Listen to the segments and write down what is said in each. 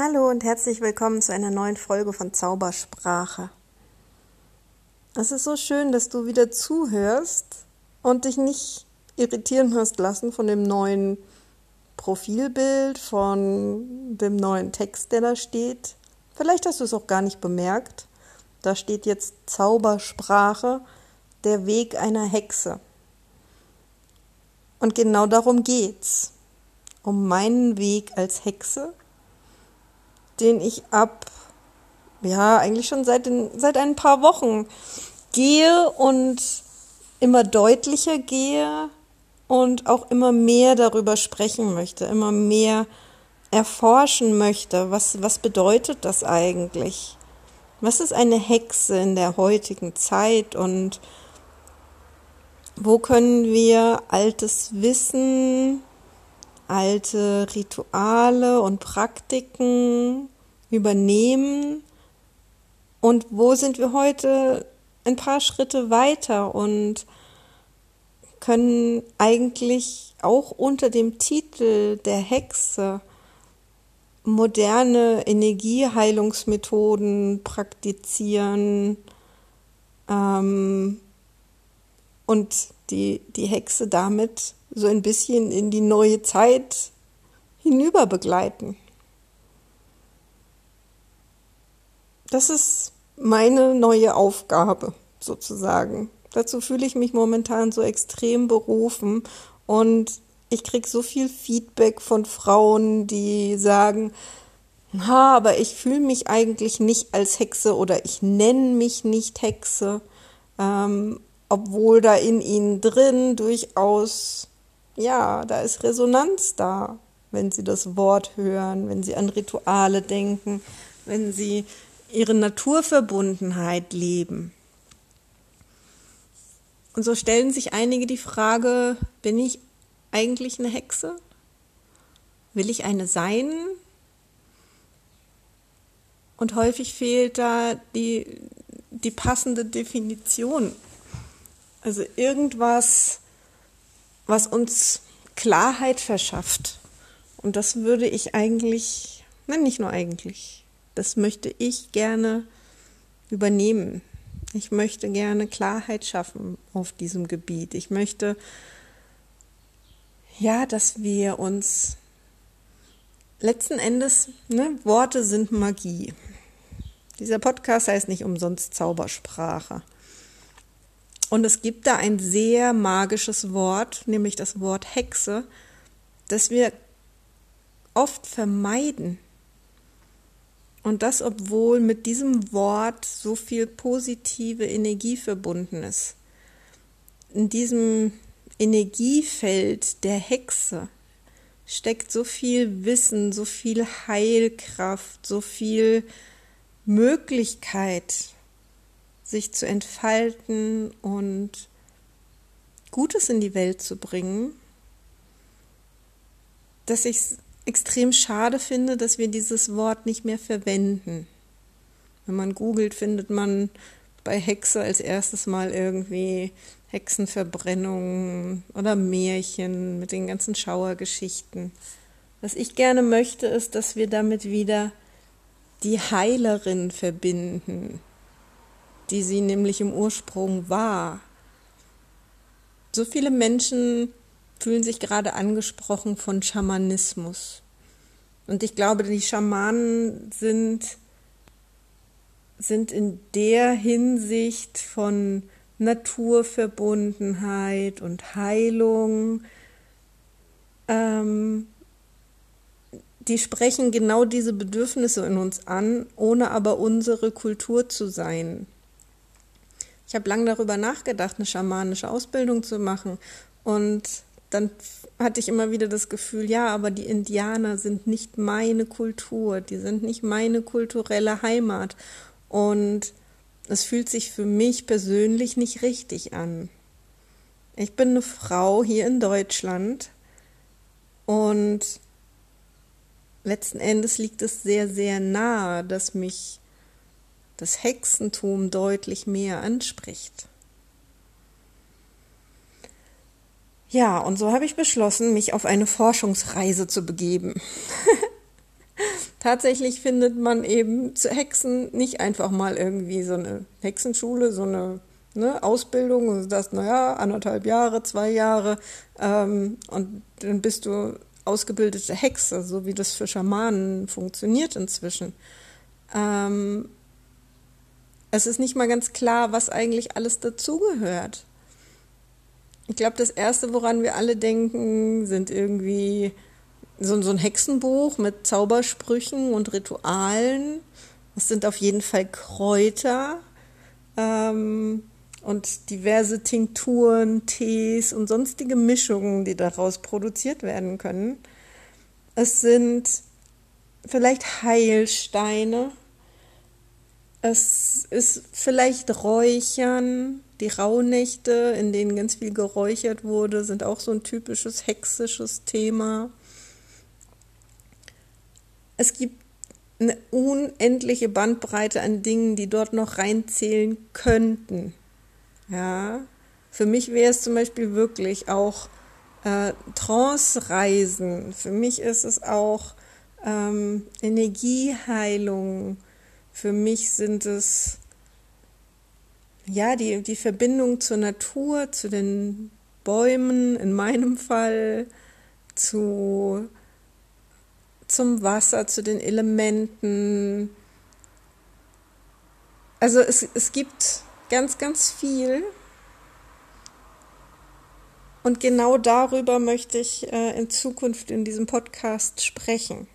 Hallo und herzlich willkommen zu einer neuen Folge von Zaubersprache. Es ist so schön, dass du wieder zuhörst und dich nicht irritieren hast lassen von dem neuen Profilbild, von dem neuen Text, der da steht. Vielleicht hast du es auch gar nicht bemerkt. Da steht jetzt Zaubersprache, der Weg einer Hexe. Und genau darum geht's. Um meinen Weg als Hexe den ich ab, ja, eigentlich schon seit, den, seit ein paar Wochen gehe und immer deutlicher gehe und auch immer mehr darüber sprechen möchte, immer mehr erforschen möchte. Was, was bedeutet das eigentlich? Was ist eine Hexe in der heutigen Zeit und wo können wir altes Wissen, alte Rituale und Praktiken übernehmen. Und wo sind wir heute? Ein paar Schritte weiter und können eigentlich auch unter dem Titel der Hexe moderne Energieheilungsmethoden praktizieren ähm, und die, die Hexe damit so ein bisschen in die neue Zeit hinüber begleiten. Das ist meine neue Aufgabe sozusagen. Dazu fühle ich mich momentan so extrem berufen und ich kriege so viel Feedback von Frauen, die sagen, ha, aber ich fühle mich eigentlich nicht als Hexe oder ich nenne mich nicht Hexe, ähm, obwohl da in ihnen drin durchaus ja, da ist Resonanz da, wenn sie das Wort hören, wenn sie an Rituale denken, wenn sie ihre Naturverbundenheit leben. Und so stellen sich einige die Frage, bin ich eigentlich eine Hexe? Will ich eine sein? Und häufig fehlt da die, die passende Definition. Also irgendwas, was uns Klarheit verschafft. Und das würde ich eigentlich, nein, nicht nur eigentlich, das möchte ich gerne übernehmen. Ich möchte gerne Klarheit schaffen auf diesem Gebiet. Ich möchte, ja, dass wir uns letzten Endes, ne, Worte sind Magie. Dieser Podcast heißt nicht umsonst Zaubersprache. Und es gibt da ein sehr magisches Wort, nämlich das Wort Hexe, das wir oft vermeiden. Und das, obwohl mit diesem Wort so viel positive Energie verbunden ist. In diesem Energiefeld der Hexe steckt so viel Wissen, so viel Heilkraft, so viel Möglichkeit, sich zu entfalten und Gutes in die Welt zu bringen, dass ich es extrem schade finde, dass wir dieses Wort nicht mehr verwenden. Wenn man googelt, findet man bei Hexe als erstes Mal irgendwie Hexenverbrennungen oder Märchen mit den ganzen Schauergeschichten. Was ich gerne möchte, ist, dass wir damit wieder die Heilerin verbinden, die sie nämlich im Ursprung war. So viele Menschen fühlen sich gerade angesprochen von Schamanismus. Und ich glaube, die Schamanen sind, sind in der Hinsicht von Naturverbundenheit und Heilung, ähm, die sprechen genau diese Bedürfnisse in uns an, ohne aber unsere Kultur zu sein. Ich habe lange darüber nachgedacht, eine schamanische Ausbildung zu machen. Und dann hatte ich immer wieder das Gefühl, ja, aber die Indianer sind nicht meine Kultur, die sind nicht meine kulturelle Heimat. Und es fühlt sich für mich persönlich nicht richtig an. Ich bin eine Frau hier in Deutschland und letzten Endes liegt es sehr, sehr nahe, dass mich das Hexentum deutlich mehr anspricht. Ja, und so habe ich beschlossen, mich auf eine Forschungsreise zu begeben. tatsächlich findet man eben zu Hexen nicht einfach mal irgendwie so eine Hexenschule, so eine ne, Ausbildung das, naja, anderthalb Jahre, zwei Jahre ähm, und dann bist du ausgebildete Hexe, so wie das für Schamanen funktioniert inzwischen. Ähm, es ist nicht mal ganz klar, was eigentlich alles dazugehört. Ich glaube, das Erste, woran wir alle denken, sind irgendwie so, so ein Hexenbuch mit Zaubersprüchen und Ritualen. Das sind auf jeden Fall Kräuter ähm, und diverse Tinkturen, Tees und sonstige Mischungen, die daraus produziert werden können. Es sind vielleicht Heilsteine. Es ist vielleicht Räuchern. Die Rauhnächte, in denen ganz viel geräuchert wurde, sind auch so ein typisches hexisches Thema. Es gibt eine unendliche Bandbreite an Dingen, die dort noch reinzählen könnten. Ja, für mich wäre es zum Beispiel wirklich auch äh, Trance-Reisen. Für mich ist es auch ähm, Energieheilung. Für mich sind es ja die, die Verbindung zur Natur, zu den Bäumen in meinem Fall, zu zum Wasser, zu den Elementen. Also es, es gibt ganz, ganz viel. Und genau darüber möchte ich äh, in Zukunft in diesem Podcast sprechen.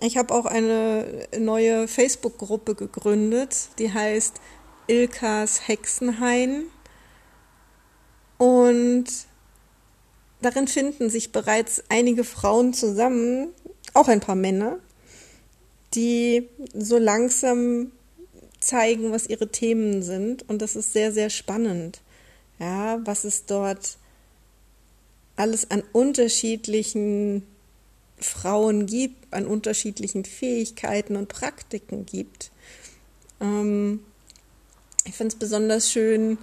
Ich habe auch eine neue Facebook-Gruppe gegründet, die heißt Ilkas Hexenhain. Und darin finden sich bereits einige Frauen zusammen, auch ein paar Männer, die so langsam zeigen, was ihre Themen sind. Und das ist sehr, sehr spannend. Ja, was es dort alles an unterschiedlichen Frauen gibt, an unterschiedlichen Fähigkeiten und Praktiken gibt. Ähm, ich finde es besonders schön,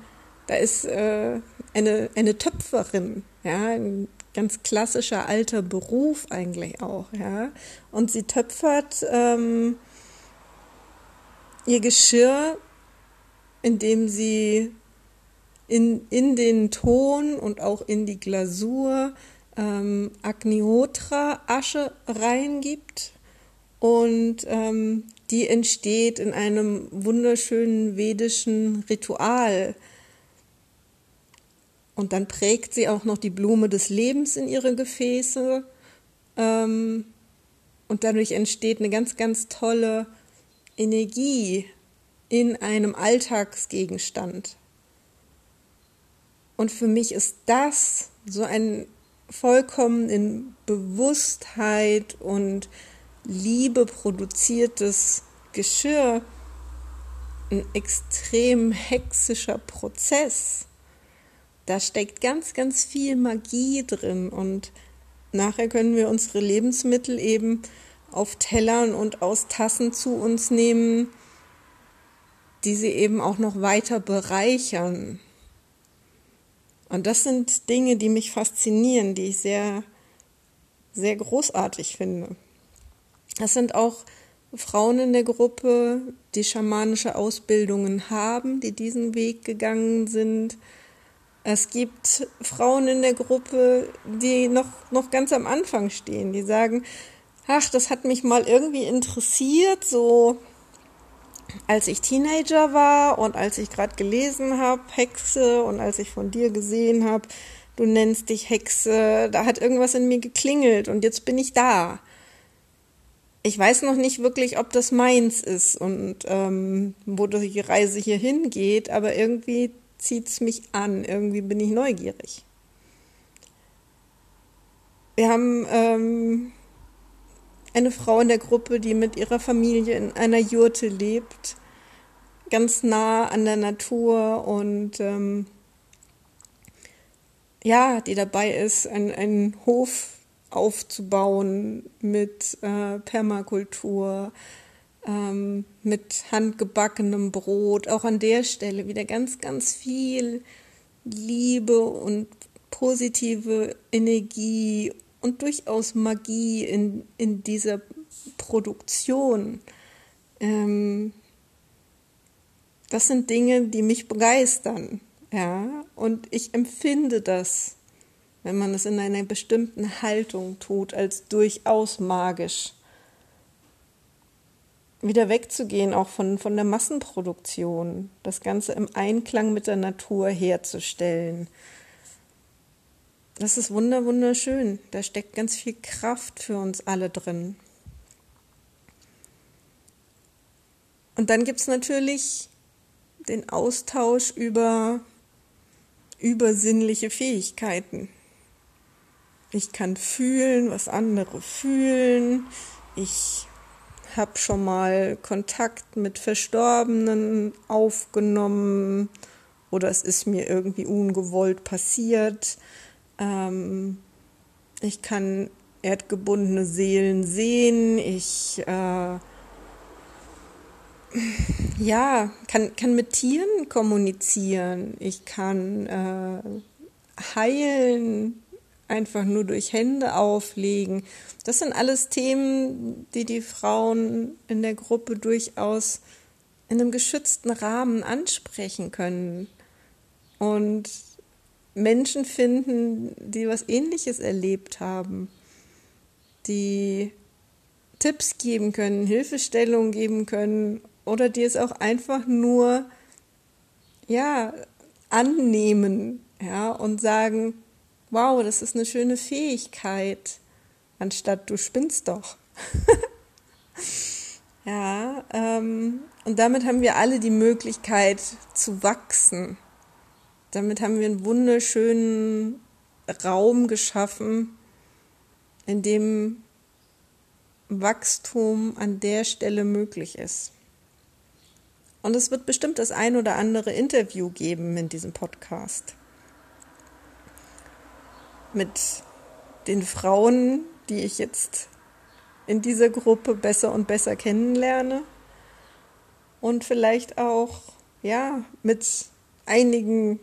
da ist äh, eine, eine Töpferin, ja, ein ganz klassischer alter Beruf eigentlich auch, ja. Und sie töpfert ähm, ihr Geschirr, indem sie in, in den Ton und auch in die Glasur ähm, Agniotra-Asche reingibt und ähm, die entsteht in einem wunderschönen vedischen Ritual. Und dann prägt sie auch noch die Blume des Lebens in ihre Gefäße. Ähm, und dadurch entsteht eine ganz, ganz tolle Energie in einem Alltagsgegenstand. Und für mich ist das so ein vollkommen in Bewusstheit und Liebe produziertes Geschirr ein extrem hexischer Prozess. Da steckt ganz, ganz viel Magie drin und nachher können wir unsere Lebensmittel eben auf Tellern und aus Tassen zu uns nehmen, die sie eben auch noch weiter bereichern. Und das sind Dinge, die mich faszinieren, die ich sehr, sehr großartig finde. Es sind auch Frauen in der Gruppe, die schamanische Ausbildungen haben, die diesen Weg gegangen sind. Es gibt Frauen in der Gruppe, die noch, noch ganz am Anfang stehen, die sagen, ach, das hat mich mal irgendwie interessiert, so als ich Teenager war und als ich gerade gelesen habe, Hexe, und als ich von dir gesehen habe, du nennst dich Hexe, da hat irgendwas in mir geklingelt und jetzt bin ich da. Ich weiß noch nicht wirklich, ob das meins ist und ähm, wo die Reise hier hingeht, aber irgendwie zieht es mich an, irgendwie bin ich neugierig. Wir haben ähm, eine Frau in der Gruppe, die mit ihrer Familie in einer Jurte lebt, ganz nah an der Natur und ähm, ja, die dabei ist, einen Hof aufzubauen mit äh, Permakultur, ähm, mit handgebackenem Brot. Auch an der Stelle wieder ganz, ganz viel Liebe und positive Energie und durchaus Magie in, in dieser Massenproduktion. Ähm, das sind Dinge, die mich begeistern. Ja, und ich empfinde das, wenn man es in einer bestimmten Haltung tut, als durchaus magisch. Wieder wegzugehen, auch von, von der Massenproduktion, das Ganze im Einklang mit der Natur herzustellen. Das ist wunder, wunderschön. Da steckt ganz viel Kraft für uns alle drin. Und dann gibt es natürlich den Austausch über übersinnliche Fähigkeiten. Ich kann fühlen, was andere fühlen. Ich habe schon mal Kontakt mit Verstorbenen aufgenommen oder es ist mir irgendwie ungewollt passiert. Ähm, ich kann erdgebundene Seelen sehen. Ich äh, ja, kann, kann mit Tieren kommunizieren. Ich kann äh, heilen, einfach nur durch Hände auflegen. Das sind alles Themen, die die Frauen in der Gruppe durchaus in einem geschützten Rahmen ansprechen können. Und Menschen finden, die was Ähnliches erlebt haben, die Tipps geben können, Hilfestellung geben können oder die es auch einfach nur ja annehmen, ja und sagen, wow, das ist eine schöne Fähigkeit, anstatt du spinnst doch. ja, ähm, und damit haben wir alle die Möglichkeit zu wachsen. Damit haben wir einen wunderschönen Raum geschaffen, in dem Wachstum an der Stelle möglich ist. Und es wird bestimmt das ein oder andere Interview geben in diesem Podcast. Mit den Frauen, die ich jetzt in dieser Gruppe besser und besser kennenlerne. Und vielleicht auch, ja, mit einigen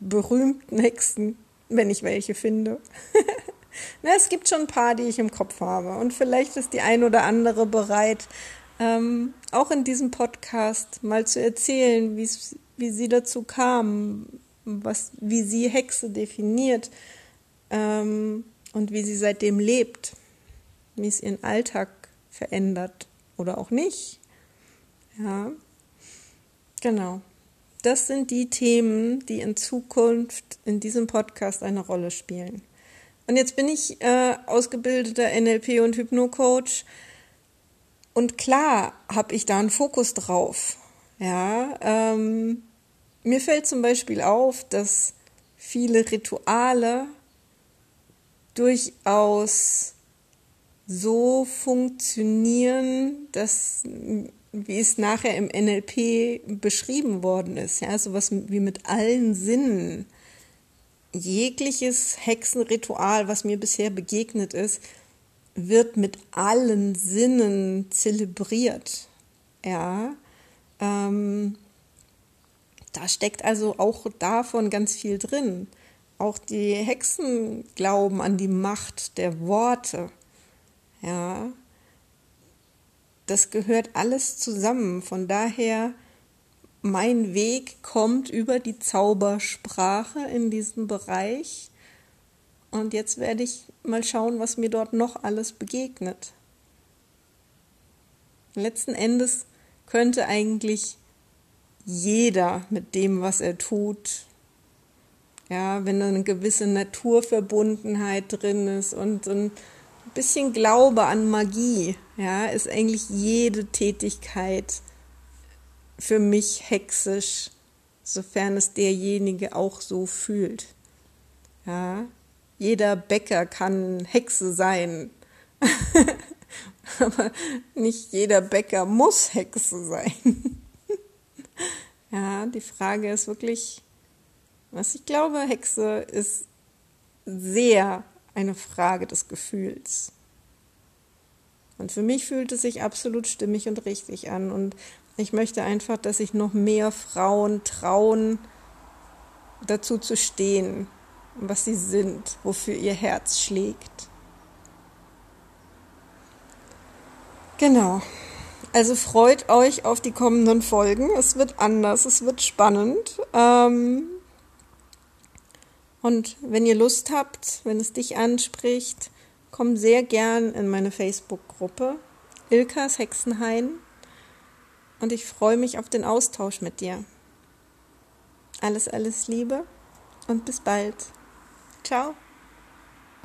berühmten Hexen, wenn ich welche finde. Na, es gibt schon ein paar, die ich im Kopf habe. Und vielleicht ist die ein oder andere bereit, ähm, auch in diesem Podcast mal zu erzählen, wie sie dazu kam, was, wie sie Hexe definiert ähm, und wie sie seitdem lebt, wie es ihren Alltag verändert oder auch nicht. Ja, genau. Das sind die Themen, die in Zukunft in diesem Podcast eine Rolle spielen. Und jetzt bin ich äh, ausgebildeter NLP und Hypno-Coach und klar habe ich da einen Fokus drauf. Ja, ähm, mir fällt zum Beispiel auf, dass viele Rituale durchaus so funktionieren, dass wie es nachher im NLP beschrieben worden ist, ja, sowas wie mit allen Sinnen. Jegliches Hexenritual, was mir bisher begegnet ist, wird mit allen Sinnen zelebriert. Ja, ähm, da steckt also auch davon ganz viel drin. Auch die Hexen glauben an die Macht der Worte. Ja, das gehört alles zusammen. Von daher, mein Weg kommt über die Zaubersprache in diesem Bereich. Und jetzt werde ich mal schauen, was mir dort noch alles begegnet. Letzten Endes könnte eigentlich jeder mit dem, was er tut, ja, wenn da eine gewisse Naturverbundenheit drin ist und ein bisschen Glaube an Magie, ja, ist eigentlich jede Tätigkeit für mich hexisch, sofern es derjenige auch so fühlt. Ja, jeder Bäcker kann Hexe sein. Aber nicht jeder Bäcker muss Hexe sein. ja, die Frage ist wirklich, was ich glaube, Hexe ist sehr eine Frage des Gefühls. Und für mich fühlt es sich absolut stimmig und richtig an. Und ich möchte einfach, dass sich noch mehr Frauen trauen, dazu zu stehen, was sie sind, wofür ihr Herz schlägt. Genau. Also freut euch auf die kommenden Folgen. Es wird anders, es wird spannend. Ähm und wenn ihr Lust habt, wenn es dich anspricht, komm sehr gern in meine Facebook-Gruppe Ilkas Hexenhain. Und ich freue mich auf den Austausch mit dir. Alles, alles Liebe und bis bald. Ciao.